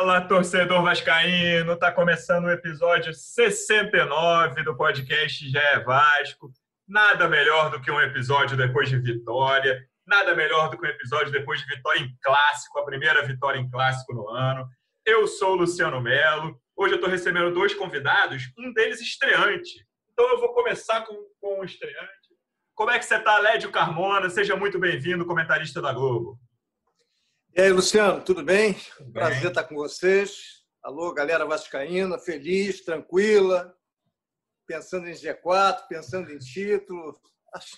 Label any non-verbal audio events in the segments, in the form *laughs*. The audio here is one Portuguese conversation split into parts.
Fala, torcedor vascaíno! Tá começando o episódio 69 do podcast Já é Vasco. Nada melhor do que um episódio depois de vitória. Nada melhor do que um episódio depois de vitória em clássico, a primeira vitória em clássico no ano. Eu sou o Luciano Melo. Hoje eu estou recebendo dois convidados, um deles estreante. Então eu vou começar com, com o estreante. Como é que você está, Lédio Carmona? Seja muito bem-vindo, comentarista da Globo. E aí, Luciano, tudo bem? Tudo Prazer bem. estar com vocês. Alô, galera vascaína, feliz, tranquila, pensando em G4, pensando em título. Acho,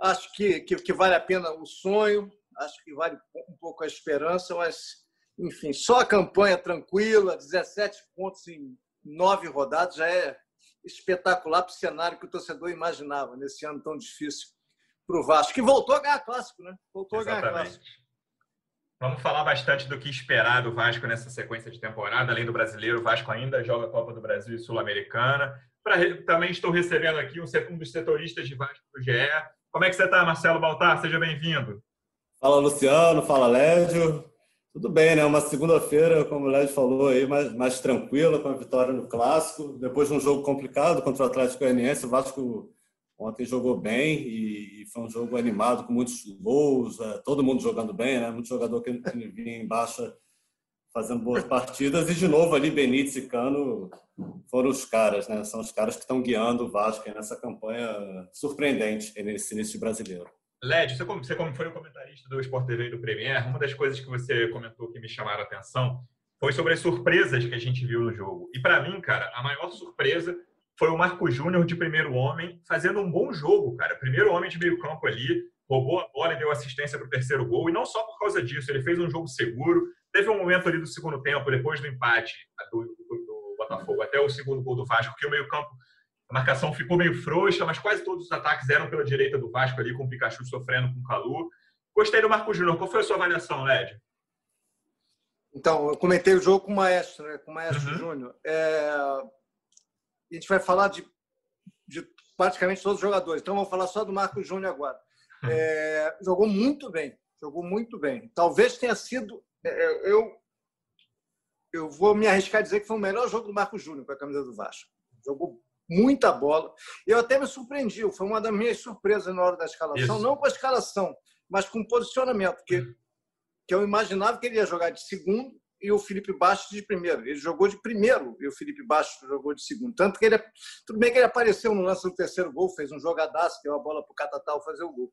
acho que, que, que, vale a pena o sonho, acho que vale um pouco a esperança, mas, enfim, só a campanha tranquila, 17 pontos em nove rodadas, já é espetacular para o cenário que o torcedor imaginava nesse ano tão difícil para o Vasco, que voltou a ganhar clássico, né? Voltou Exatamente. a ganhar clássico. Vamos falar bastante do que esperar do Vasco nessa sequência de temporada. Além do brasileiro, o Vasco ainda joga a Copa do Brasil e Sul-Americana. Também estou recebendo aqui um, dos setoristas de Vasco do GE. Como é que você está, Marcelo Baltar? Seja bem-vindo. Fala, Luciano. Fala, Lédio. Tudo bem, né? Uma segunda-feira, como o Lédio falou aí, mais, mais tranquila, com a vitória no Clássico. Depois de um jogo complicado contra o Atlético Goianiense, o Vasco Ontem jogou bem e foi um jogo animado, com muitos gols, é, todo mundo jogando bem, né? Muito jogador que vinha em baixa fazendo boas partidas. E, de novo, ali Benítez e Cano foram os caras, né? São os caras que estão guiando o Vasco nessa campanha surpreendente nesse início brasileiro. Led, você, você como foi o comentarista do Sport TV e do Premier, uma das coisas que você comentou que me chamaram a atenção foi sobre as surpresas que a gente viu no jogo. E para mim, cara, a maior surpresa foi o Marco Júnior de primeiro homem, fazendo um bom jogo, cara. Primeiro homem de meio campo ali, roubou a bola e deu assistência para o terceiro gol. E não só por causa disso, ele fez um jogo seguro. Teve um momento ali do segundo tempo, depois do empate do, do, do Botafogo, até o segundo gol do Vasco, que o meio campo, a marcação ficou meio frouxa, mas quase todos os ataques eram pela direita do Vasco ali, com o Pikachu sofrendo com o Calu. Gostei do Marco Júnior. Qual foi a sua avaliação, Led? Então, eu comentei o jogo com o Maestro, né? com o Maestro uhum. Júnior. É a gente vai falar de, de praticamente todos os jogadores. Então, vamos falar só do Marcos Júnior agora. Hum. É, jogou muito bem, jogou muito bem. Talvez tenha sido. É, é, eu, eu vou me arriscar a dizer que foi o melhor jogo do Marcos Júnior com a camisa do Vasco. Jogou muita bola. Eu até me surpreendi, foi uma das minhas surpresas na hora da escalação, Isso. não com a escalação, mas com o posicionamento, que, hum. que eu imaginava que ele ia jogar de segundo e o Felipe Bastos de primeiro. Ele jogou de primeiro e o Felipe Bastos jogou de segundo. Tanto que ele, tudo bem que ele apareceu no lance do terceiro gol, fez um jogadaço, deu a bola para o Catatal fazer o gol.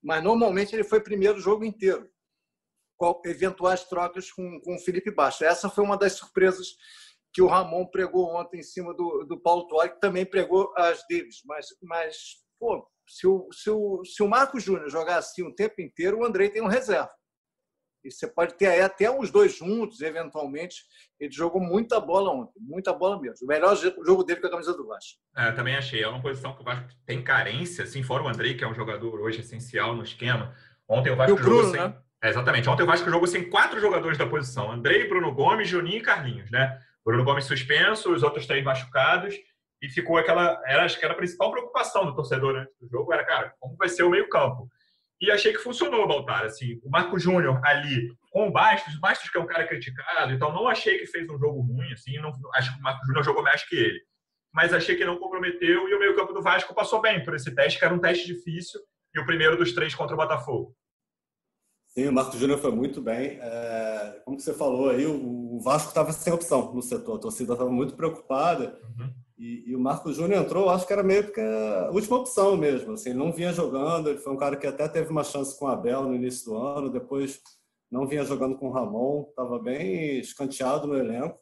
Mas normalmente ele foi primeiro o jogo inteiro, eventuais trocas com, com o Felipe Bastos. Essa foi uma das surpresas que o Ramon pregou ontem em cima do, do Paulo Tuori, que também pregou as deles. Mas, mas pô, se o, se o, se o Marcos Júnior jogar assim o tempo inteiro, o Andrei tem um reserva. E você pode ter aí até os dois juntos, eventualmente. Ele jogou muita bola ontem, muita bola mesmo. O melhor jogo dele com a camisa do Vasco. É, eu também achei. É uma posição que o Vasco tem carência, assim, fora o Andrei, que é um jogador hoje essencial no esquema. Ontem o Vasco e o Bruno, jogou sem. Né? É, exatamente. Ontem o Vasco jogou sem quatro jogadores da posição: Andrei, Bruno Gomes, Juninho e Carlinhos, né? Bruno Gomes suspenso, os outros três machucados. E ficou aquela. Era, acho que era a principal preocupação do torcedor antes do jogo: era, cara, como vai ser o meio-campo? E achei que funcionou, Baltar. Assim, o Marco Júnior ali com o Bastos, o Bastos que é um cara criticado, então não achei que fez um jogo ruim, assim, não, acho que o Marco Júnior jogou mais que ele. Mas achei que não comprometeu e o meio-campo do Vasco passou bem por esse teste, que era um teste difícil, e o primeiro dos três contra o Botafogo. Sim, o Marco Júnior foi muito bem. É, como você falou aí, o Vasco estava sem opção no setor, a torcida estava muito preocupada. Uhum. E, e, o Marco Júnior entrou, acho que era meio que a última opção mesmo. Assim, ele não vinha jogando, ele foi um cara que até teve uma chance com o Abel no início do ano, depois não vinha jogando com o Ramon, estava bem escanteado no elenco.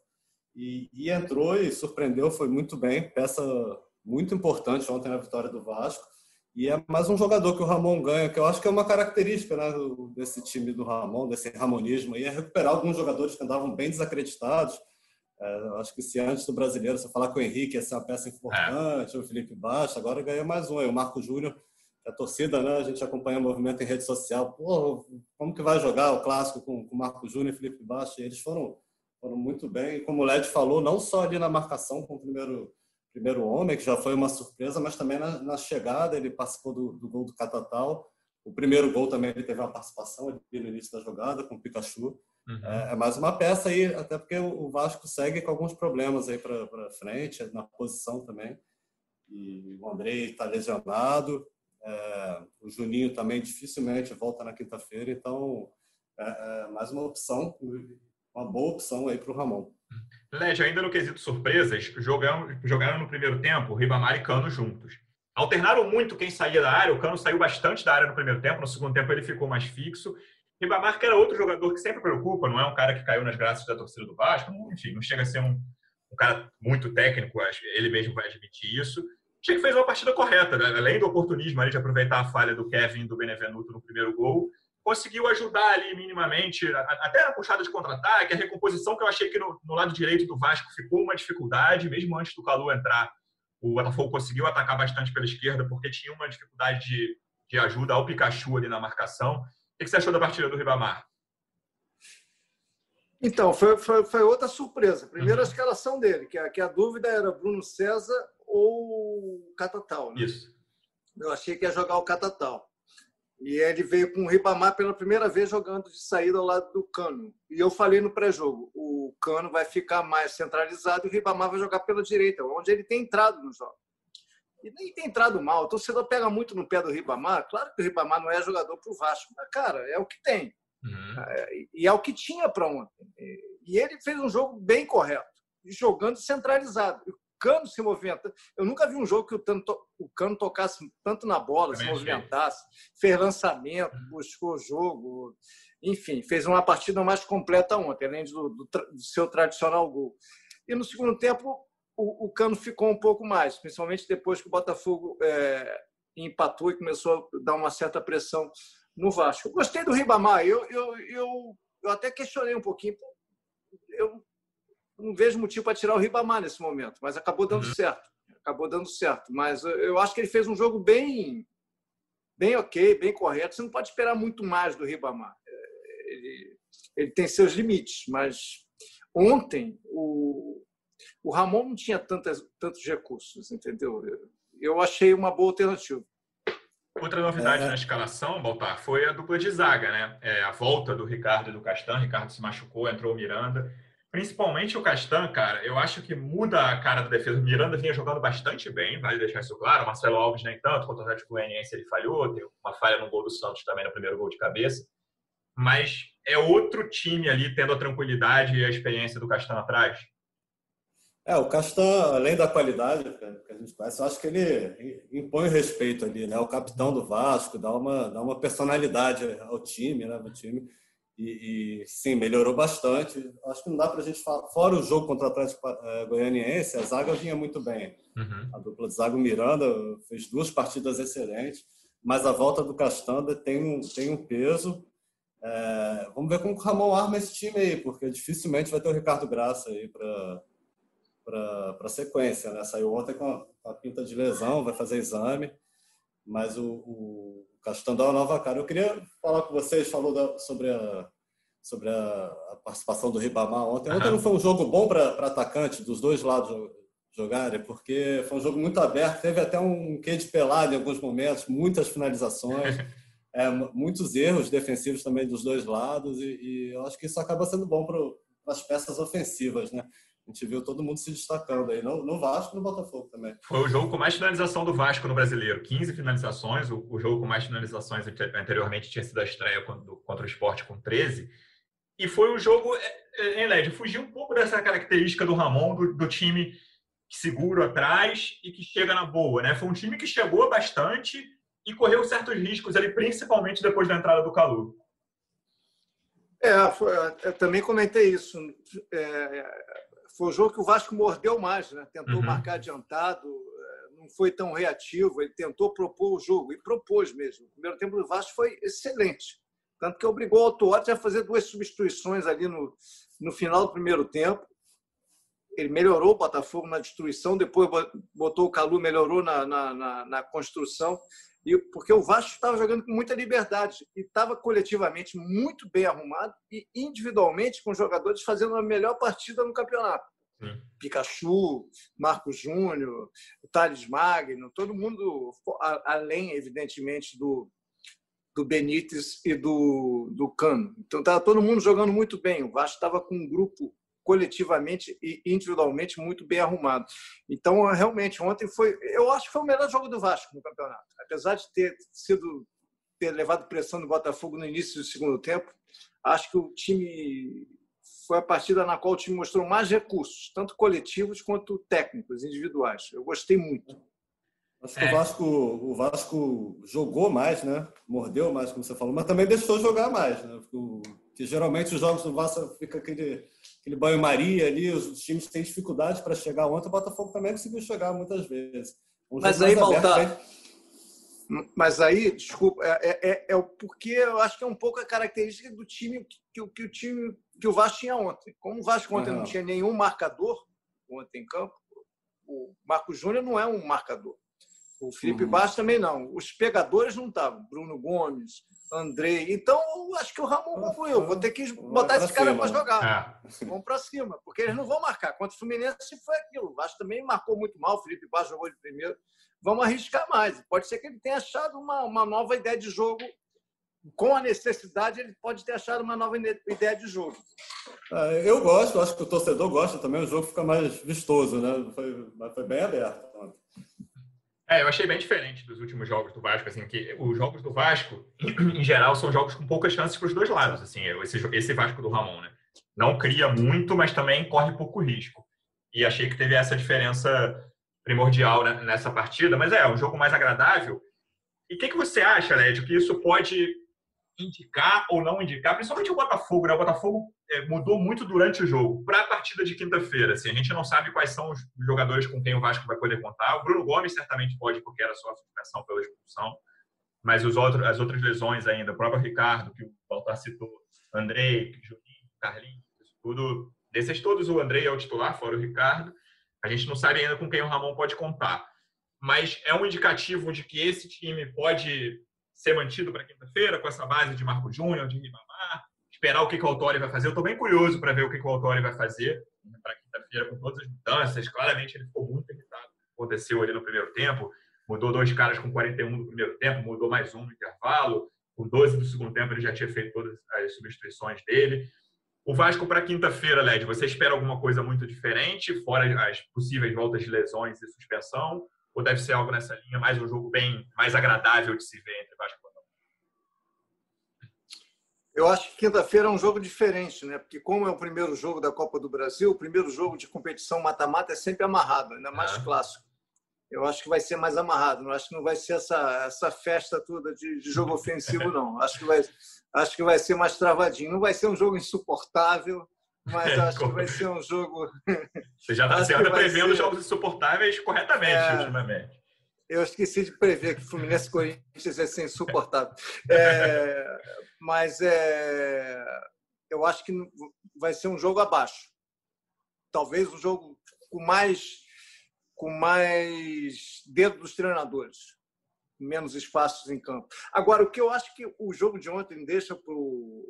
E, e, entrou e surpreendeu, foi muito bem, peça muito importante ontem na vitória do Vasco. E é mais um jogador que o Ramon ganha, que eu acho que é uma característica né, desse time do Ramon, desse ramonismo, aí, é recuperar alguns jogadores que andavam bem desacreditados É, acho que se antes do brasileiro você falar com o Henrique ia ser uma peça importante, é. o Felipe Baixo, agora ganhou mais um. E o Marco Júnior, a torcida, né? A gente acompanha o movimento em rede social. Pô, como que vai jogar o clássico com o Marco Júnior e Felipe Baixo? E eles foram, foram muito bem. E como o Led falou, não só ali na marcação com o primeiro, primeiro homem, que já foi uma surpresa, mas também na, na chegada, ele participou do, do gol do Catatal. O primeiro gol também ele teve uma participação ali no início da jogada com o Pikachu. Uhum. É, é, mais uma peça aí, até porque o Vasco segue com alguns problemas aí para frente, na posição também. E o Andrei está lesionado, é, o Juninho também dificilmente volta na quinta-feira, então é, é, mais uma opção, uma boa opção aí para o Ramon. Led, ainda no quesito surpresas, jogaram, jogaram no primeiro tempo Ribamar e Cano juntos. Alternaram muito quem saía da área, o Cano saiu bastante da área no primeiro tempo, no segundo tempo ele ficou mais fixo, Ribamar, que era outro jogador que sempre preocupa, não é um cara que caiu nas graças da torcida do Vasco, enfim, não chega a ser um, um cara muito técnico, ele mesmo vai admitir isso. Achei que fez uma partida correta, né? além do oportunismo ali de aproveitar a falha do Kevin do Benevenuto no primeiro gol, conseguiu ajudar ali minimamente, até na puxada de contra-ataque, a recomposição que eu achei que no, no, lado direito do Vasco ficou uma dificuldade, mesmo antes do Calu entrar. O Botafogo conseguiu atacar bastante pela esquerda porque tinha uma dificuldade de, de ajuda ao Pikachu ali na marcação que você achou da partida do Ribamar? Então, foi, foi, foi outra surpresa. Primeiro, uhum. a escalação dele, que a, que a dúvida era Bruno César ou Catatal. Né? Isso. Eu achei que ia jogar o Catatal. E ele veio com o Ribamar pela primeira vez jogando de saída ao lado do Cano. E eu falei no pré-jogo, o Cano vai ficar mais centralizado e o Ribamar vai jogar pela direita, onde ele tem entrado no jogo. E nem tem entrado mal. O torcedor pega muito no pé do Ribamar. Claro que o Ribamar não é jogador para o Vasco, mas, cara, é o que tem. Uhum. É, e é o que tinha para ontem. E ele fez um jogo bem correto, jogando centralizado. O Cano se movimenta. Eu nunca vi um jogo que o, tanto, o Cano tocasse tanto na bola, Também se movimentasse, fez lançamento, uhum. buscou jogo. Enfim, fez uma partida mais completa ontem, além do, do, do seu tradicional gol. E no segundo tempo, o, o Cano ficou um pouco mais, principalmente depois que o Botafogo é, empatou e começou a dar uma certa pressão no Vasco. Eu gostei do Ribamar, eu, eu, eu, eu até questionei um pouquinho. Eu não vejo motivo para tirar o Ribamar nesse momento, mas acabou dando uhum. certo. Acabou dando certo. Mas eu acho que ele fez um jogo bem, bem ok, bem correto. Você não pode esperar muito mais do Ribamar. É, ele, ele tem seus limites, mas ontem o, o Ramon não tinha tantas, tantos recursos, entendeu? Eu achei uma boa alternativa. Outra novidade é. na escalação, Baltar, foi a dupla de zaga, né? É, a volta do Ricardo e do Castan. Ricardo se machucou, entrou o Miranda. Principalmente o Castan, cara, eu acho que muda a cara da defesa. O Miranda vinha jogando bastante bem, vale deixar isso claro. O Marcelo Alves nem tanto, contra o Atlético Goianiense ele falhou, tem uma falha no gol do Santos também no primeiro gol de cabeça. Mas é outro time ali tendo a tranquilidade e a experiência do Castan atrás. É, o Castan, além da qualidade que a gente conhece, eu acho que ele impõe respeito ali, né? O capitão do Vasco dá uma, dá uma personalidade ao time, né? No time. E, e sim, melhorou bastante. Acho que não dá para a gente falar. Fora o jogo contra o Atlético eh, Goianiense, a zaga vinha muito bem. Uhum. A dupla de zaga Miranda fez duas partidas excelentes, mas a volta do Castanda tem um, tem um peso. É, vamos ver como o Ramon arma esse time aí, porque dificilmente vai ter o Ricardo Graça aí para para a sequência. Né? Saiu ontem com a, com a, pinta de lesão, vai fazer exame, mas o, o Castan dá uma nova cara. Eu queria falar com vocês, falou da, sobre, a, sobre a, a, participação do Ribamar ontem. Ontem não foi um jogo bom para atacante dos dois lados jogarem, porque foi um jogo muito aberto, teve até um quê de pelado em alguns momentos, muitas finalizações. *laughs* É, muitos erros defensivos também dos dois lados e, e eu acho que isso acaba sendo bom para as peças ofensivas, né? A gente viu todo mundo se destacando aí, no, no Vasco e no Botafogo também. Foi o jogo com mais finalização do Vasco no brasileiro. 15 finalizações. O, o jogo com mais finalizações anteriormente tinha sido a estreia contra, contra o esporte com 13. E foi um jogo, em LED, fugiu um pouco dessa característica do Ramon, do, do time seguro atrás e que chega na boa, né? Foi um time que chegou bastante e correu certos riscos ali, principalmente depois da entrada do Calu. É, foi, eu também comentei isso. É, foi o jogo que o Vasco mordeu mais, né? tentou uhum. marcar adiantado, eh, não foi tão reativo, ele tentou propor o jogo, e propôs mesmo. O primeiro tempo do Vasco foi excelente, tanto que obrigou o Autote a fazer duas substituições ali no, no final do primeiro tempo. ele melhorou o Botafogo na destruição, depois botou o Calu, melhorou na, na, na, na construção, e porque o Vasco estava jogando com muita liberdade e estava coletivamente muito bem arrumado e individualmente com jogadores fazendo a melhor partida no campeonato. Pikachu, Marcos Júnior, Thales Magno, todo mundo, além, evidentemente, do, do Benítez e do, do Cano. Então, estava todo mundo jogando muito bem. O Vasco estava com um grupo coletivamente e individualmente muito bem arrumado. Então, realmente, ontem foi. Eu acho que foi o melhor jogo do Vasco no campeonato. Apesar de ter sido ter levado pressão do Botafogo no início do segundo tempo, acho que o time foi a partida na qual o time mostrou mais recursos, tanto coletivos quanto técnicos, individuais. Eu gostei muito. Acho que é. o, Vasco, o Vasco jogou mais, né? Mordeu mais, como você falou, mas também deixou jogar mais, né? Porque, geralmente os jogos do Vasco fica aquele, aquele banho-maria ali, os times têm dificuldade para chegar. Ontem o Botafogo também conseguiu chegar muitas vezes. Um mas aí, Baltar, mas aí, desculpa, é, é, é, é, porque eu acho que é um pouco a característica do time que, que, que o time que o Vasco tinha ontem. Como o Vasco ontem uhum. não tinha nenhum marcador ontem em campo, o Marco Júnior não é um marcador. O Felipe uhum. Bastos também não. Os pegadores não estavam. Bruno Gomes, Andrei. Então, acho que o Ramon concluiu. Vou ter que botar esse cara para jogar. É. Vamos para cima, porque eles não vão marcar. Contra o Fluminense foi aquilo. O Vasco também marcou muito mal. O Felipe Bastos jogou de primeiro. Vamos arriscar mais. Pode ser que ele tenha achado uma, uma nova ideia de jogo. Com a necessidade, ele pode ter achado uma nova ideia de jogo. É, eu gosto, acho que o torcedor gosta também. O jogo fica mais vistoso, né? Foi, foi bem aberto. É, eu achei bem diferente dos últimos jogos do Vasco, assim, que os jogos do Vasco, *clears throat* em geral, são jogos com poucas chances para os dois lados, assim, esse, esse Vasco do Ramon, né? Não cria muito, mas também corre pouco risco. E achei que teve essa diferença primordial né, nessa partida, mas é, um jogo mais agradável. E o que, que você acha, Lédio, que isso pode indicar ou não indicar, principalmente o Botafogo, né? O Botafogo é, mudou muito durante o jogo. Para a partida de quinta-feira, assim, a gente não sabe quais são os jogadores com quem o Vasco vai poder contar. O Bruno Gomes certamente pode, porque era só a suspensão pela expulsão. Mas os outros, as outras lesões ainda, o próprio Ricardo, que o Baltar citou, Andrei, Juninho, Carlinhos, tudo. Desses todos, o Andrei é o titular, fora o Ricardo. A gente não sabe ainda com quem o Ramon pode contar. Mas é um indicativo de que esse time pode ser mantido para quinta-feira, com essa base de Marco Júnior, de Ribamar, esperar o que, que o Autori vai fazer. Eu estou bem curioso para ver o que, que o Autori vai fazer para quinta-feira, com todas as mudanças. Claramente ele ficou muito irritado aconteceu ali no primeiro tempo. Mudou dois caras com 41 no primeiro tempo, mudou mais um no intervalo. Com 12 do segundo tempo, ele já tinha feito todas as substituições dele. O Vasco para quinta-feira, Led, você espera alguma coisa muito diferente, fora as possíveis voltas de lesões e suspensão? Ou deve ser algo nessa linha, mais um jogo bem mais agradável de se ver entre Vasco e Botafogo? Eu acho que quinta-feira é um jogo diferente, né? Porque como é o primeiro jogo da Copa do Brasil, o primeiro jogo de competição mata-mata é sempre amarrado, ainda mais clássico. Eu acho que vai ser mais amarrado. Não acho que não vai ser essa essa festa toda de, de jogo ofensivo, *laughs* não. Acho que vai acho que vai ser mais travadinho. Não vai ser um jogo insuportável mas acho que vai *laughs* ser um jogo. *laughs* Você já está prevendo ser... jogos insuportáveis corretamente é... ultimamente. Eu esqueci de prever que Fluminense e Corinthians ia ser insuportável. *laughs* É... mas é... eu acho que vai ser um jogo abaixo. Talvez um jogo com mais com mais dedo dos treinadores, menos espaços em campo. Agora, o que eu acho que o jogo de ontem deixa para o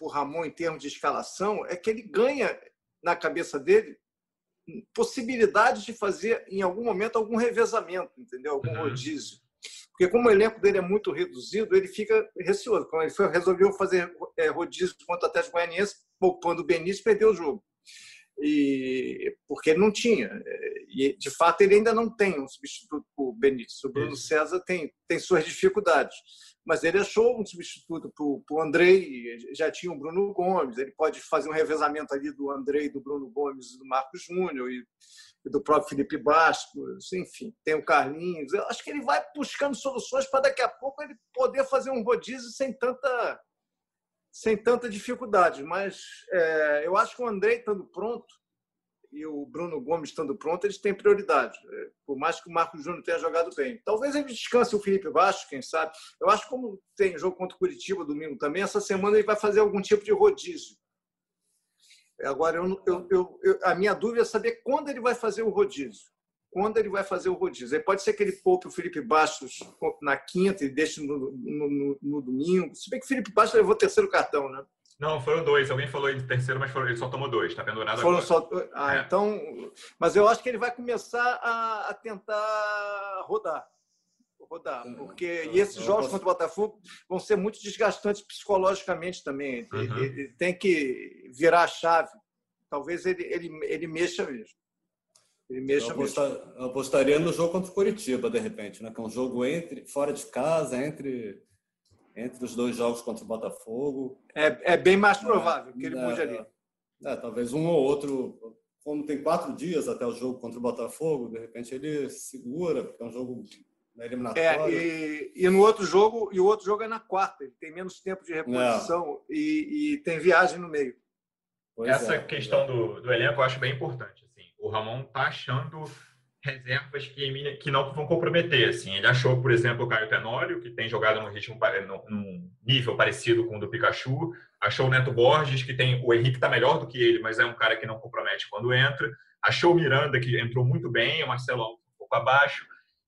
por Ramon em termos de escalação é que ele ganha na cabeça dele possibilidade de fazer em algum momento algum revezamento, entendeu? Algum uhum. rodízio. Porque como o elenco dele é muito reduzido, ele fica receoso. Quando ele foi, resolveu fazer é, rodízio contra o Atlético Goianiense, poupando o Benício, perdeu o jogo. E, porque ele não tinha. É, e, de fato, ele ainda não tem um substituto para o Benício. O Bruno César tem, tem suas dificuldades mas ele achou um substituto para o Andrei, já tinha o Bruno Gomes, ele pode fazer um revezamento ali do Andrei, do Bruno Gomes, do Marcos Júnior e, e, do próprio Felipe Bastos, enfim, tem o Carlinhos. Eu acho que ele vai buscando soluções para daqui a pouco ele poder fazer um rodízio sem tanta, sem tanta dificuldade. Mas é, eu acho que o Andrei estando pronto, e o Bruno Gomes estando pronto, eles têm prioridade, é, por mais que o Marcos Júnior tenha jogado bem. Talvez ele descanse o Felipe Vasco, quem sabe. Eu acho que como tem jogo contra o Curitiba domingo também, essa semana ele vai fazer algum tipo de rodízio. Agora, eu, eu, eu, a minha dúvida é saber quando ele vai fazer o rodízio. Quando ele vai fazer o rodízio. Aí pode ser que ele poupe o Felipe Bastos na quinta e deixe no, no, no, no domingo. Se bem que o Felipe Bastos levou o terceiro cartão, né? Não, foram dois. Alguém falou de terceiro, mas ele só tomou dois. Está pendurado foram agora. Só... Ah, é. então... Mas eu acho que ele vai começar a, a tentar rodar rodar, uhum. porque e esses jogos contra o Botafogo vão ser muito desgastantes psicologicamente também. Uhum. Ele, ele, tem que virar a chave. Talvez ele, ele, ele mexa mesmo. Ele mexa eu, apostar, mesmo. eu apostaria no jogo contra o Curitiba, de repente, né? Que é um jogo entre fora de casa, entre entre os dois jogos contra o Botafogo. É, é bem mais provável é, que ele é, mude ali. É, talvez um ou outro, como tem quatro dias até o jogo contra o Botafogo, de repente ele segura, porque é um jogo na eliminatória. É, e, e, no outro jogo, e o outro jogo é na quarta, ele tem menos tempo de reposição e, e, tem viagem no meio. Pois Essa é, questão do, do elenco eu acho bem importante. Assim. O Ramon tá achando reservas que, que não vão comprometer. Assim. Ele achou, por exemplo, o Caio Tenório, que tem jogado num ritmo num nível parecido com o do Pikachu. Achou o Neto Borges, que tem o Henrique está melhor do que ele, mas é um cara que não compromete quando entra. Achou o Miranda, que entrou muito bem, o Marcelo um pouco abaixo.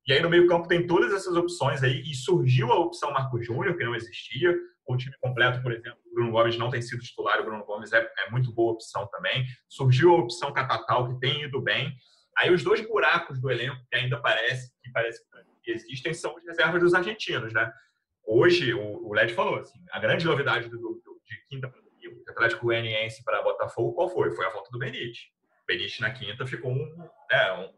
E aí no meio-campo tem todas essas opções aí, e surgiu a opção Marco Júnior, que não existia. O time completo, por exemplo, o Bruno Gomes não tem sido titular, o Bruno Gomes é, é muito boa opção também. Surgiu a opção Catatal, que tem ido bem. Aí os dois buracos do elenco que ainda parece que parece que existem são as reservas dos argentinos, né? Hoje, o, o Led falou assim, a grande novidade do, do de quinta para domingo, Atlético Goianiense para Botafogo, qual foi? Foi a volta do Benítez. Benítez na quinta ficou um, é, um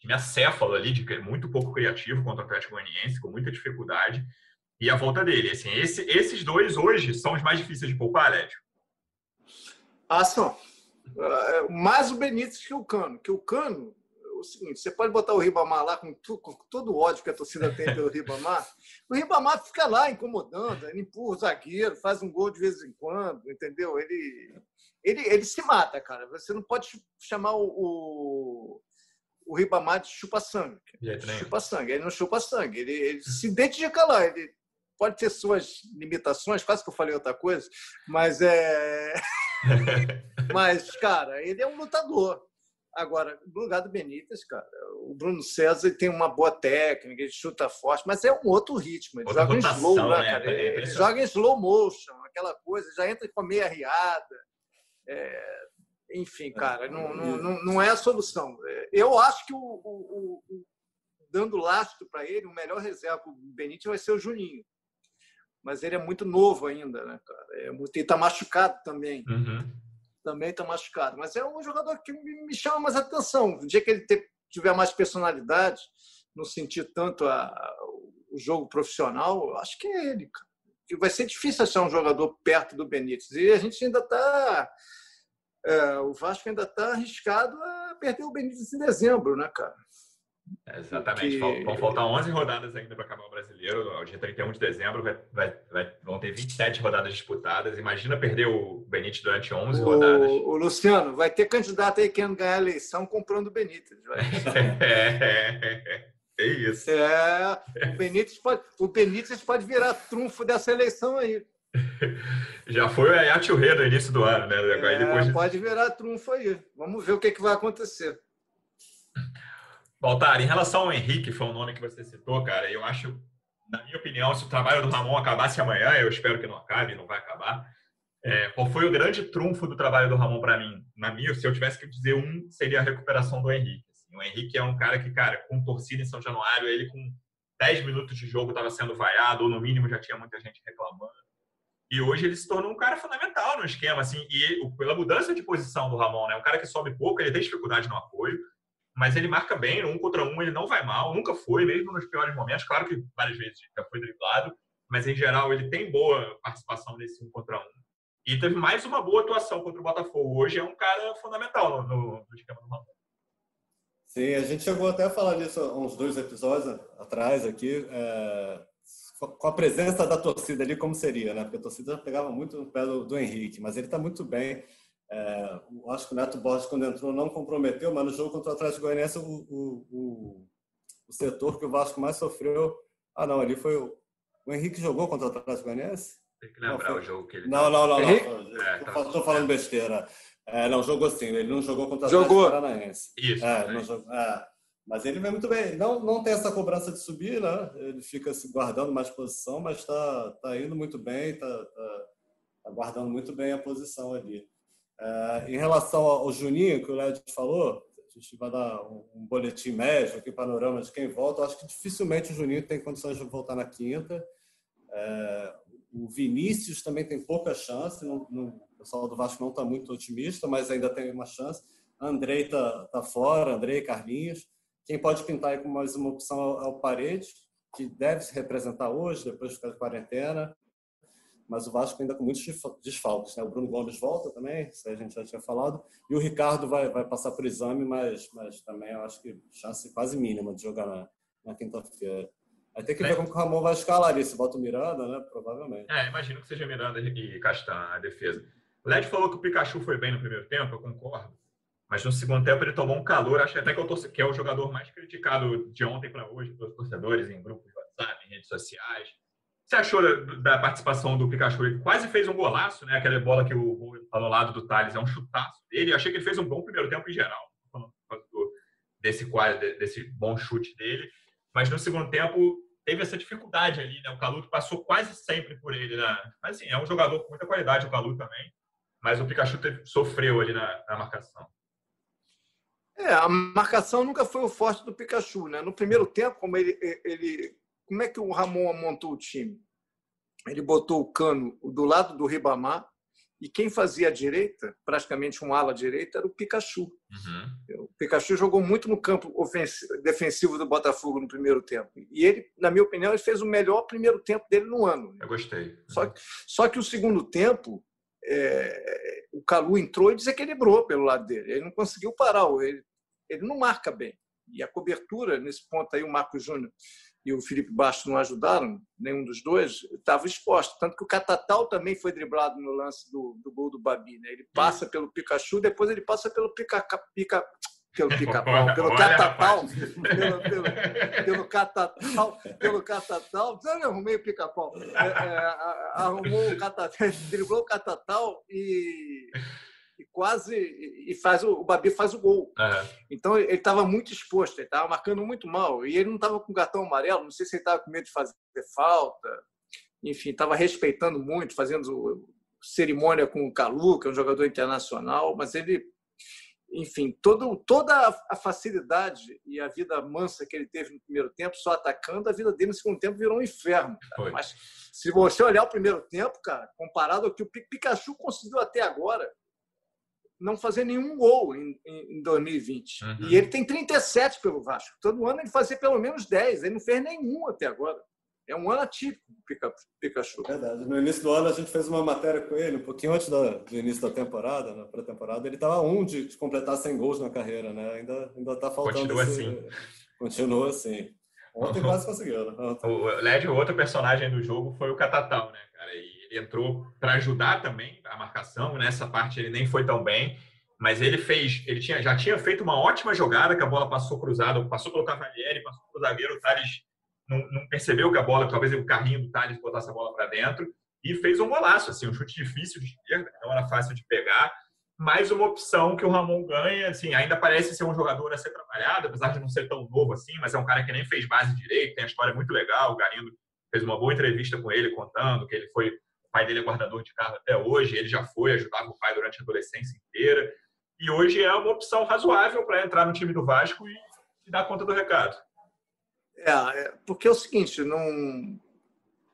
time acéfalo ali, de muito pouco criativo contra o Atlético Goianiense, com muita dificuldade, e a volta dele. Assim, esse, esses dois hoje são os mais difíceis de poupar, Lédio? Ah, são. Uh, mais o Benítez que o Cano. Que o Cano, é o seguinte, você pode botar o Ribamar lá com, tu, com todo o ódio que a torcida tem pelo Ribamar. O Ribamar fica lá incomodando, ele empurra o zagueiro, faz um gol de vez em quando, entendeu? Ele, ele, ele se mata, cara. Você não pode chamar o, o o Ribamar de chupa sangue. Chupa sangue. Ele não chupa sangue. Ele, ele se identifica lá. Ele pode ter suas limitações, quase que eu falei outra coisa, mas é. *laughs* *laughs* mas, cara, ele é um lutador. Agora, no lugar do Benítez, cara, o Bruno César tem uma boa técnica, ele chuta forte, mas é um outro ritmo. Ele Outra joga rotação, em slow, né, né? cara? Ele, ele joga em slow motion, aquela coisa, já entra com a meia riada. É, enfim, cara, não, não, não é a solução. Eu acho que o, o, o dando lastro para ele, o melhor reserva para o Benítez vai ser o Juninho. Mas ele é muito novo ainda, né, cara? É muito, ele está machucado também. Uhum. Também está machucado. Mas é um jogador que me chama mais atenção. No dia que ele ter, tiver mais personalidade, não sentir tanto a, o jogo profissional, acho que é ele, cara. Que vai ser difícil achar um jogador perto do Benítez. E a gente ainda está é, o Vasco ainda está arriscado a perder o Benítez em dezembro, né, cara? É, exatamente. Porque... Vão faltar 11 rodadas ainda para acabar o brasileiro. Ao dia 31 de dezembro vai, vai, vai, vão ter 27 rodadas disputadas. Imagina perder o Benítez durante 11 o, rodadas. O Luciano, vai ter candidato aí querendo ganhar a eleição comprando o Benítez. é, *laughs* é isso. É, o Benítez, pode, o Benítez pode virar trunfo dessa eleição aí. *laughs* Já foi o Ayat no início do ano, né? É, depois... Pode virar trunfo aí. Vamos ver o que, que vai acontecer. Baltar, em relação ao Henrique, foi um nome que você citou, cara, eu acho, na minha opinião, se o trabalho do Ramon acabasse amanhã, eu espero que não acabe, não vai acabar. É, qual foi o grande trunfo do trabalho do Ramon para mim? Na minha, se eu tivesse que dizer um, seria a recuperação do Henrique. Assim, o Henrique é um cara que, cara, com torcida em São Januário, ele com 10 minutos de jogo estava sendo vaiado, ou no mínimo já tinha muita gente reclamando. E hoje ele se tornou um cara fundamental no esquema, assim, e pela mudança de posição do Ramon, né? Um cara que sobe pouco, ele tem dificuldade no apoio, mas ele marca bem, um contra um ele não vai mal, nunca foi, mesmo nos piores momentos. Claro que várias vezes já foi driblado, mas em geral ele tem boa participação nesse um contra um. E teve mais uma boa atuação contra o Botafogo. Hoje é um cara fundamental no, no, no esquema do Ramon. Sim, a gente chegou até a falar disso uns dois episódios atrás aqui. É com a presença da torcida ali, como seria, né? Porque a torcida pegava muito no pé do, do Henrique, mas ele está muito bem. É, acho que o Neto Borges, quando entrou, não comprometeu, mas no jogo contra o Atlético Goianiense, o, o, o, o, setor que o Vasco mais sofreu. Ah, não, ali foi o. O Henrique jogou contra o Atlético Goianiense? Tem que lembrar não, o jogo que ele. Não, não, não. não. Estou é, tá falando besteira. É, não, jogou sim. Ele não jogou contra jogou. o Paranaense. Isso. É, não jogou, é. Mas ele vai muito bem. Não, não tem essa cobrança de subir, né? Ele fica se guardando mais posição, mas está tá indo muito bem, está tá, tá guardando muito bem a posição ali. É, em relação ao Juninho, que o Led falou, a gente vai dar um, boletim médio aqui, panorama de quem volta. Eu acho que dificilmente o Juninho tem condições de voltar na quinta. É, o Vinícius também tem pouca chance. Não, não, o pessoal do Vasco não está muito otimista, mas ainda tem uma chance. Andrei está tá fora, Andrei Carlinhos. Quem pode pintar aí com mais uma opção é o Paredes, que deve se representar hoje, depois de ficar de quarentena. Mas o Vasco ainda com muitos desfalques. Né? O Bruno Gomes volta também, isso a gente já tinha falado. E o Ricardo vai, vai passar por exame, mas, mas também eu acho que chance quase mínima de jogar na, na quinta-feira. Aí tem que ver é. como o Ramon vai escalar ali. Se bota o Miranda, né? Provavelmente. É, imagino que seja Miranda e Castan a defesa. O Led falou que o Pikachu foi bem no primeiro tempo, eu concordo. Mas no segundo tempo ele tomou um calor, acho até que, eu tô, que é o jogador mais criticado de ontem para hoje pelos torcedores em grupos de WhatsApp, em redes sociais. Você achou da, participação do Pikachu? Ele quase fez um golaço, né? Aquela bola que o no lado do Thales é um chutaço dele. Eu achei que ele fez um bom primeiro tempo em geral, desse, desse bom chute dele. Mas no segundo tempo teve essa dificuldade ali, né? O Caluto passou quase sempre por ele, né? Mas assim, é um jogador com muita qualidade, o Caluto também. Mas o Pikachu teve, sofreu ali na, na marcação. É, a marcação nunca foi o forte do Pikachu, né? No primeiro tempo, como ele, ele como é que o Ramon montou o time? Ele botou o Cano do lado do Ribamar e quem fazia a direita, praticamente um ala direita, era o Pikachu. Uhum. O Pikachu jogou muito no campo defensivo do Botafogo no primeiro tempo. E ele, na minha opinião, ele fez o melhor primeiro tempo dele no ano. Eu gostei. Uhum. Só, que, só que o segundo tempo, é, o Calu entrou e desequilibrou pelo lado dele. Ele não conseguiu parar, ele, ele não marca bem. E a cobertura, nesse ponto aí, o Marcos Júnior e o Felipe Bastos não ajudaram, nenhum dos dois, estava exposto. Tanto que o Catatal também foi driblado no lance do, do gol do Babi. Né? Ele passa pelo Pikachu, depois ele passa pelo pica, pica, pelo *laughs* pica-pau, pelo catatal, pelo, pelo, pelo catatal, pelo catatal. Eu arrumei o pica-pau. É, é, arrumou o catatal, *laughs* driblou o catatal e e quase e faz o, o Babi faz o gol. Uhum. Então ele estava muito exposto, ele estava marcando muito mal e ele não estava com cartão amarelo. Não sei se ele estava com medo de fazer falta. Enfim, estava respeitando muito, fazendo cerimônia com o Calu, que é um jogador internacional, mas ele, enfim, todo, toda a facilidade e a vida mansa que ele teve no primeiro tempo, só atacando, a vida dele no segundo tempo virou um inferno. Mas se você olhar o primeiro tempo, cara, comparado ao que o Pikachu conseguiu até agora, não fazer nenhum gol em, em 2020. Uhum. E ele tem 37 pelo Vasco. Todo ano ele fazia pelo menos 10. Ele não fez nenhum até agora. É um ano atípico Pikachu. Verdade. No início do ano a gente fez uma matéria com ele, um pouquinho antes do início da temporada, na pré-temporada. Ele estava um de, de, completar 100 gols na carreira, né? Ainda ainda está faltando. Continua esse... assim. Continua assim. Ontem quase *laughs* conseguiu, né? O Led, o outro personagem do jogo foi o Catatal, né, entrou para ajudar também a marcação. Nessa parte ele nem foi tão bem, mas ele fez, ele tinha, já tinha feito uma ótima jogada que a bola passou cruzada, passou pelo Cavalieri, passou pelo zagueiro, o Thales não, não, percebeu que a bola, talvez o carrinho do Thales botasse a bola para dentro e fez um golaço, assim, um chute difícil de esquerda, não era fácil de pegar, mais uma opção que o Ramon ganha, assim, ainda parece ser um jogador a ser trabalhado, apesar de não ser tão novo assim, mas é um cara que nem fez base direito, tem a história muito legal, o Garindo fez uma boa entrevista com ele, contando que ele foi pai dele é guardador de carro até hoje, ele já foi, ajudava o pai durante a adolescência inteira. E hoje é uma opção razoável para entrar no time do Vasco e, e dar conta do recado. É, é, porque é o seguinte, não,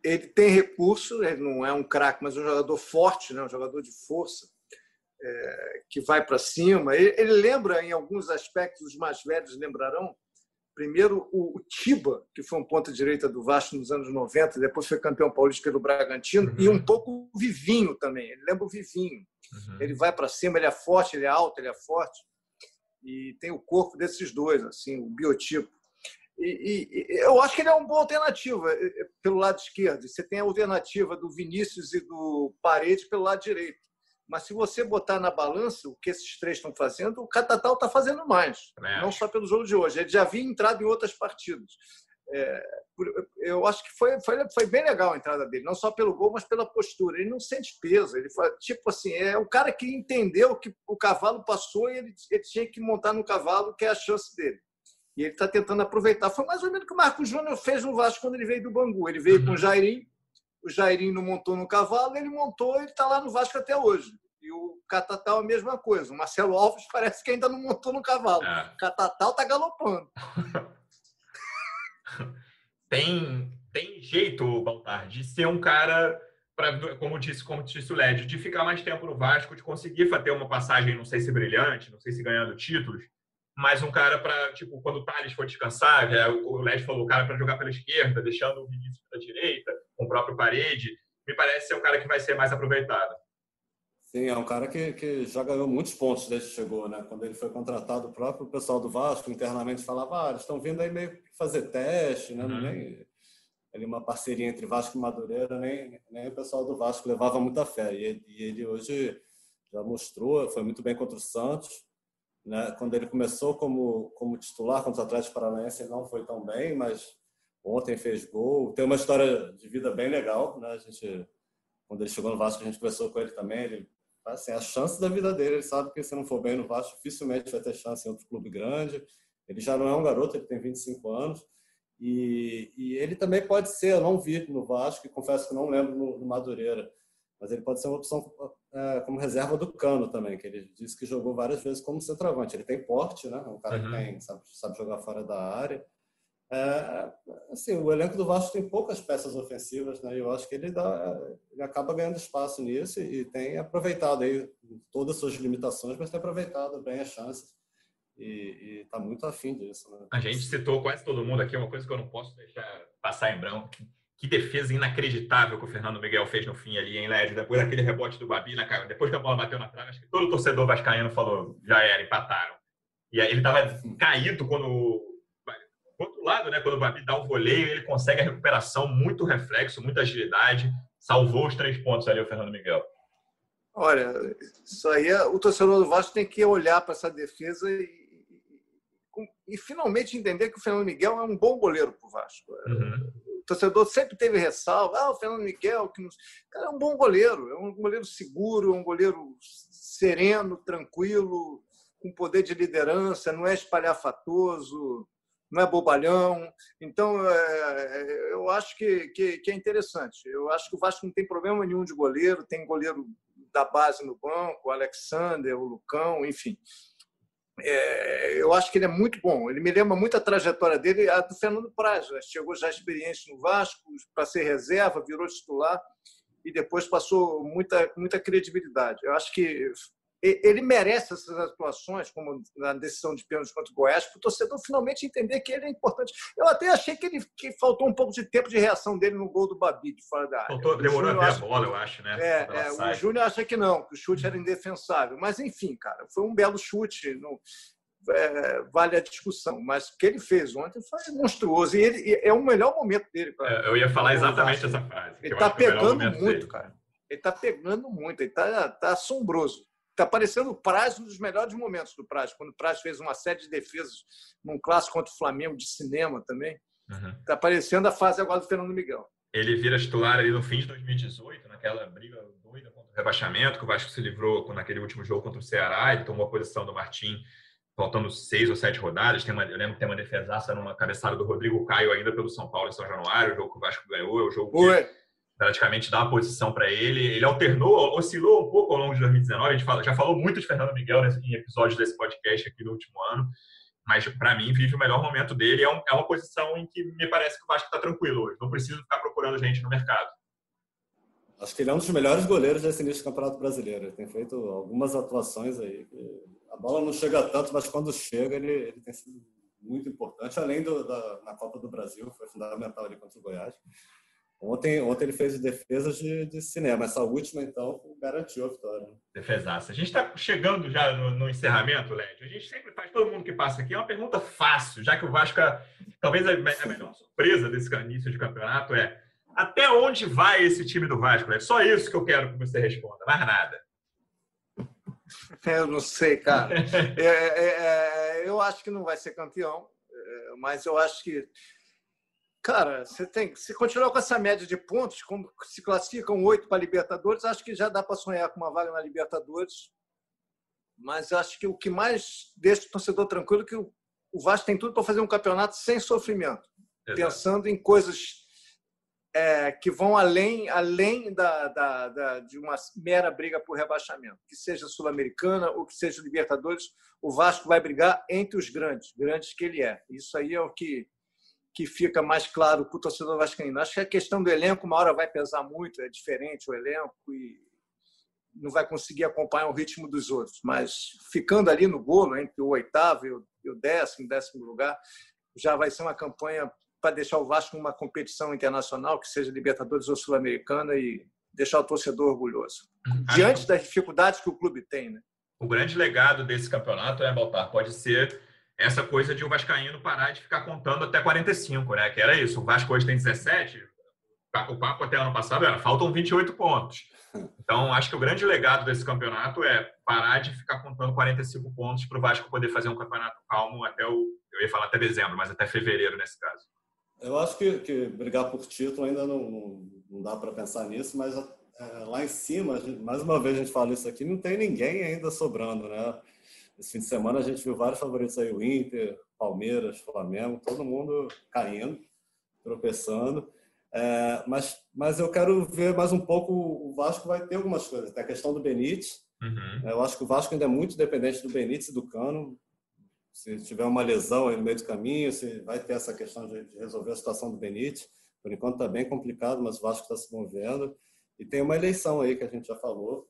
ele tem recurso, ele não é um craque, mas um jogador forte, né? um jogador de força, é, que vai para cima. Ele, ele, lembra, em alguns aspectos, os mais velhos lembrarão, Primeiro, o Tiba, que foi um ponta-direita do Vasco nos anos 90, depois foi campeão paulista pelo Bragantino, uhum. e um pouco o Vivinho também. Ele lembra o Vivinho. Uhum. Ele vai para cima, ele é forte, ele é alto, ele é forte. E tem o corpo desses dois, assim, o biotipo. E, e, eu acho que ele é uma boa alternativa eh, eh, pelo lado esquerdo. Você tem a alternativa do Vinícius e do Parede pelo lado direito. Mas se você botar na balança o que esses três estão fazendo, o Catatal está fazendo mais. É. Não só pelo jogo de hoje. Ele já havia entrado em outras partidas. É, eu acho que foi, foi, foi bem legal a entrada dele, não só pelo gol, mas pela postura. Ele não sente peso. Ele foi, tipo assim, é o cara que entendeu que o cavalo passou e ele, ele tinha que montar no cavalo, que é a chance dele. E ele está tentando aproveitar. Foi mais ou menos o que o Marcos Júnior fez no Vasco quando ele veio do Bangu. Ele veio com o uhum. Jairim, o Jairim não montou no cavalo, ele montou e está lá no Vasco até hoje. E o Catatal a mesma coisa. O Marcelo Alves parece que ainda não montou no cavalo. É. O Catatal está galopando. *laughs* tem, tem jeito, Baltar, de ser um cara, pra, como disse, como disse o Led, de ficar mais tempo no Vasco, de conseguir ter uma passagem, não sei se brilhante, não sei se ganhando títulos, mas um cara para, tipo, quando o Thales for descansar, é, o Led falou, o cara para jogar pela esquerda, deixando o Vinícius pela direita, com o próprio parede, me parece ser um cara que vai ser mais aproveitado. Sim, é um cara que, que já ganhou muitos pontos desde que chegou, né? Quando ele foi contratado, o próprio pessoal do Vasco internamente falava, ah, eles estão vindo aí meio que fazer teste, né? Uhum. Nem, ali uma parceria entre Vasco e Madureira, nem, nem o pessoal do Vasco levava muita fé. E ele, e ele hoje já mostrou, foi muito bem contra o Santos. Né? Quando ele começou como, como titular contra o Atlético Paranaense, ele não foi tão bem, mas ontem fez gol. Tem uma história de vida bem legal, né? A gente, quando ele chegou no Vasco, a gente conversou com ele também. Ele assim, a chance da vida dele. Ele sabe que se não for bem no Vasco, dificilmente vai ter chance em outro clube grande. Ele já não é um garoto, ele tem 25 anos. E, e ele também pode ser, eu não vi no Vasco, e confesso que não lembro no, no Madureira, mas ele pode ser uma opção é, como reserva do Cano também, que ele disse que jogou várias vezes como centroavante. Ele tem porte, né? É um cara uhum. que tem, sabe, sabe jogar fora da área. É, assim, o elenco do Vasco tem poucas peças ofensivas, né? Eu acho que ele, dá, ele acaba ganhando espaço nisso e, tem aproveitado aí todas as suas limitações, mas tem aproveitado bem as chances e está muito afim disso. Né? A gente citou quase todo mundo aqui, uma coisa que eu não posso deixar passar em branco. Que defesa inacreditável que o Fernando Miguel fez no fim ali, em Lédio, depois daquele rebote do Babi, na, depois que a bola bateu na trave, acho que todo torcedor vascaíno falou, já era, empataram. E aí ele estava caído quando outro lado, né, quando o Babi dá o voleio, ele consegue a recuperação, muito reflexo, muita agilidade, salvou os três pontos ali o Fernando Miguel. Olha, isso aí é, o torcedor do Vasco tem que olhar para essa defesa e, e, e, finalmente entender que o Fernando Miguel é um bom goleiro para o Vasco. Uhum. O torcedor sempre teve ressalva, ah, o Fernando Miguel, que nos... cara, é um bom goleiro, é um goleiro seguro, um goleiro sereno, tranquilo, com poder de liderança, não é espalhafatoso, não é bobalhão. Então, é, é, eu acho que, que, que, é interessante. Eu acho que o Vasco não tem problema nenhum de goleiro, tem goleiro da base no banco, o Alexander, o Lucão, enfim. É, eu acho que ele é muito bom. Ele me lembra muito a trajetória dele, a do Fernando Praz. Né? Chegou já experiente no Vasco, para ser reserva, virou titular e depois passou muita, muita credibilidade. Eu acho que ele merece essas atuações, como na decisão de pênalti contra o Goiás, para o torcedor finalmente entender que ele é importante. Eu até achei que, ele, que faltou um pouco de tempo de reação dele no gol do Babi, de fora da área. Faltou, demorou a ver a bola, eu acho, né? É, é o Júnior acha que não, que o chute era indefensável. Mas, enfim, cara, foi um belo chute. No, é, vale a discussão, mas o que ele fez ontem foi monstruoso. E, ele, é o melhor momento dele. Pra, é, eu ia falar exatamente essa frase. Ele está pegando muito, dele. cara. Ele está pegando muito, ele está tá assombroso. Está parecendo o Praz um dos melhores momentos do Praz, quando o Praz fez uma série de defesas num clássico contra o Flamengo de cinema também. Está uhum. Tá parecendo a fase agora do Fernando Miguel. Ele vira titular ali no fim de 2018, naquela briga doida contra o rebaixamento, que o Vasco se livrou naquele último jogo contra o Ceará. Ele tomou a posição do Martim faltando seis ou sete rodadas. Tem uma, eu lembro que tem uma defesaça numa cabeçada do Rodrigo Caio ainda pelo São Paulo em São Januário, o jogo que o Vasco ganhou, é o jogo que praticamente dá a posição para ele. Ele alternou, oscilou um pouco ao longo de 2019. A gente fala, já falou muito de Fernando Miguel em episódios desse podcast aqui no último ano, mas para mim vive o melhor momento dele. É, um, é uma posição em que me parece que o Vasco está tranquilo hoje. Não precisa ficar procurando gente no mercado. Acho que ele é um dos melhores goleiros desse início do Campeonato Brasileiro. Ele tem feito algumas atuações aí. A bola não chega tanto, mas quando chega, ele, ele tem sido muito importante. Além do, da, na Copa do Brasil, foi fundamental ali contra o Goiás. Ontem, ontem ele fez defesas de, de cinema. Essa última, então, garantiu a vitória. Defesaça. A gente está chegando já no, no encerramento, Lédio. A gente sempre faz, todo mundo que passa aqui, é uma pergunta fácil, já que o Vasco, é, talvez a, a melhor surpresa desse início de campeonato é até onde vai esse time do Vasco? É só isso que eu quero que você responda, mais nada. Eu não sei, cara. *laughs* é, é, é, eu acho que não vai ser campeão, é, mas eu acho que Cara, você tem se continuar com essa média de pontos, como se classificam oito para Libertadores, acho que já dá para sonhar com uma vaga na Libertadores. Mas acho que o que mais deixa o torcedor tranquilo é que o Vasco tem tudo para fazer um campeonato sem sofrimento, Exato. pensando em coisas é, que vão além, além da, da, da, de uma mera briga por rebaixamento, que seja sul-americana ou que seja Libertadores, o Vasco vai brigar entre os grandes, grandes que ele é. Isso aí é o que que fica mais claro para o torcedor vascaíno. Acho que a questão do elenco, uma hora vai pesar muito, é diferente o elenco e não vai conseguir acompanhar o ritmo dos outros. Mas ficando ali no bolo, entre o oitavo e o décimo, décimo lugar, já vai ser uma campanha para deixar o Vasco numa competição internacional, que seja Libertadores ou Sul-Americana, e deixar o torcedor orgulhoso. Diante das dificuldades que o clube tem. Né? O grande legado desse campeonato, é, Baltar, pode ser essa coisa de o Vascaíno parar de ficar contando até 45, né? Que era isso. O Vasco hoje tem 17, o papo até ano passado era faltam 28 pontos. Então, acho que o grande legado desse campeonato é parar de ficar contando 45 pontos para o Vasco poder fazer um campeonato calmo até o. Eu ia falar até dezembro, mas até fevereiro nesse caso. Eu acho que, que brigar por título ainda não, não dá para pensar nisso, mas é, lá em cima, mais uma vez a gente fala isso aqui, não tem ninguém ainda sobrando, né? Esse fim de semana a gente viu vários favoritos aí, o Inter, Palmeiras, Flamengo, todo mundo caindo, tropeçando. É, mas, mas eu quero ver mais um pouco. O Vasco vai ter algumas coisas. Tem a questão do Benítez. Uhum. Eu acho que o Vasco ainda é muito dependente do Benítez e do Cano. Se tiver uma lesão aí no meio do caminho, se vai ter essa questão de, de resolver a situação do Benítez. Por enquanto está bem complicado, mas o Vasco está se movendo. E tem uma eleição aí que a gente já falou.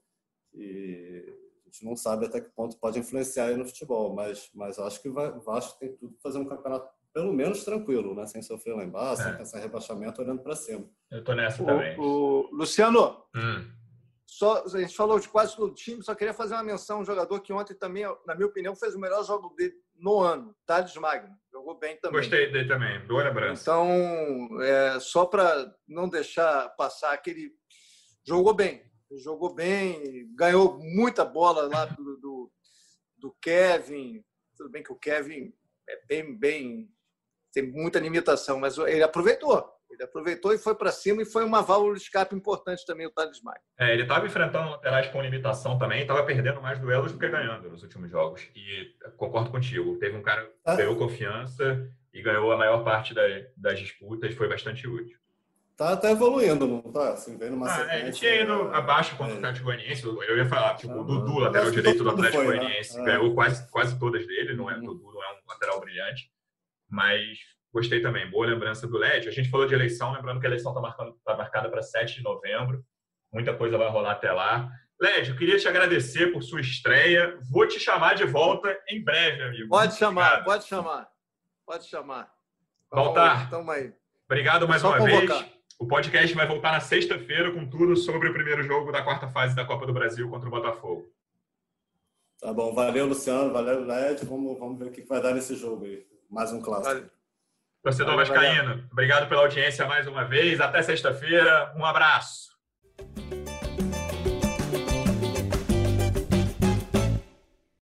E gente não sabe até que ponto pode influenciar aí no futebol, mas, mas acho que o Vasco tem tudo para fazer um campeonato pelo menos tranquilo, né? Sem sofrer lá embaixo, é. sem pensar em rebaixamento, olhando para cima. Eu tô nessa o, também. O, Luciano, hum. só, a gente falou de quase todo o time, só queria fazer uma menção a um jogador que ontem também, na minha opinião, fez o melhor jogo dele no ano, Thales Magno. Jogou bem também. Gostei dele também, boa lembrança. Então, é, só para não deixar passar aquele. Jogou bem, jogou bem, ganhou muita bola lá do, do, do Kevin. Tudo bem que o Kevin é bem, bem tem muita limitação, mas ele aproveitou. Ele aproveitou e foi para cima e foi uma válvula de escape importante também o Thales Maia. É, ele estava enfrentando laterais com limitação também, estava perdendo mais duelos do que ganhando nos últimos jogos. E concordo contigo, teve um cara que ah. ganhou confiança e ganhou a maior parte das disputas, foi bastante útil. Tá até evoluindo, não tá? Assim, vendo uma ah, é, ele tinha ido é... abaixo contra o Atlético Goianiense. Eu ia falar, tipo, o Dudu, lateral direito do Atlético né? Goianiense, né? ganhou quase, quase todas dele. Não é, uhum. Dudu não é um lateral brilhante, mas gostei também. Boa lembrança do LED. A gente falou de eleição, lembrando que a eleição está tá marcada para 7 de novembro. Muita coisa vai rolar até lá. Led, eu queria te agradecer por sua estreia. Vou te chamar de volta em breve, amigo. Pode chamar, pode chamar. Pode chamar. Voltar. Tamo aí. Obrigado mais uma convocar. vez. O podcast vai voltar na sexta-feira com tudo sobre o primeiro jogo da quarta fase da Copa do Brasil contra o Botafogo. Tá bom, valeu Luciano, valeu Led. Vamos, vamos ver o que vai dar nesse jogo aí. Mais um clássico. Valeu. Torcedor valeu, Vascaíno, valeu. obrigado pela audiência mais uma vez. Até sexta-feira. Um abraço.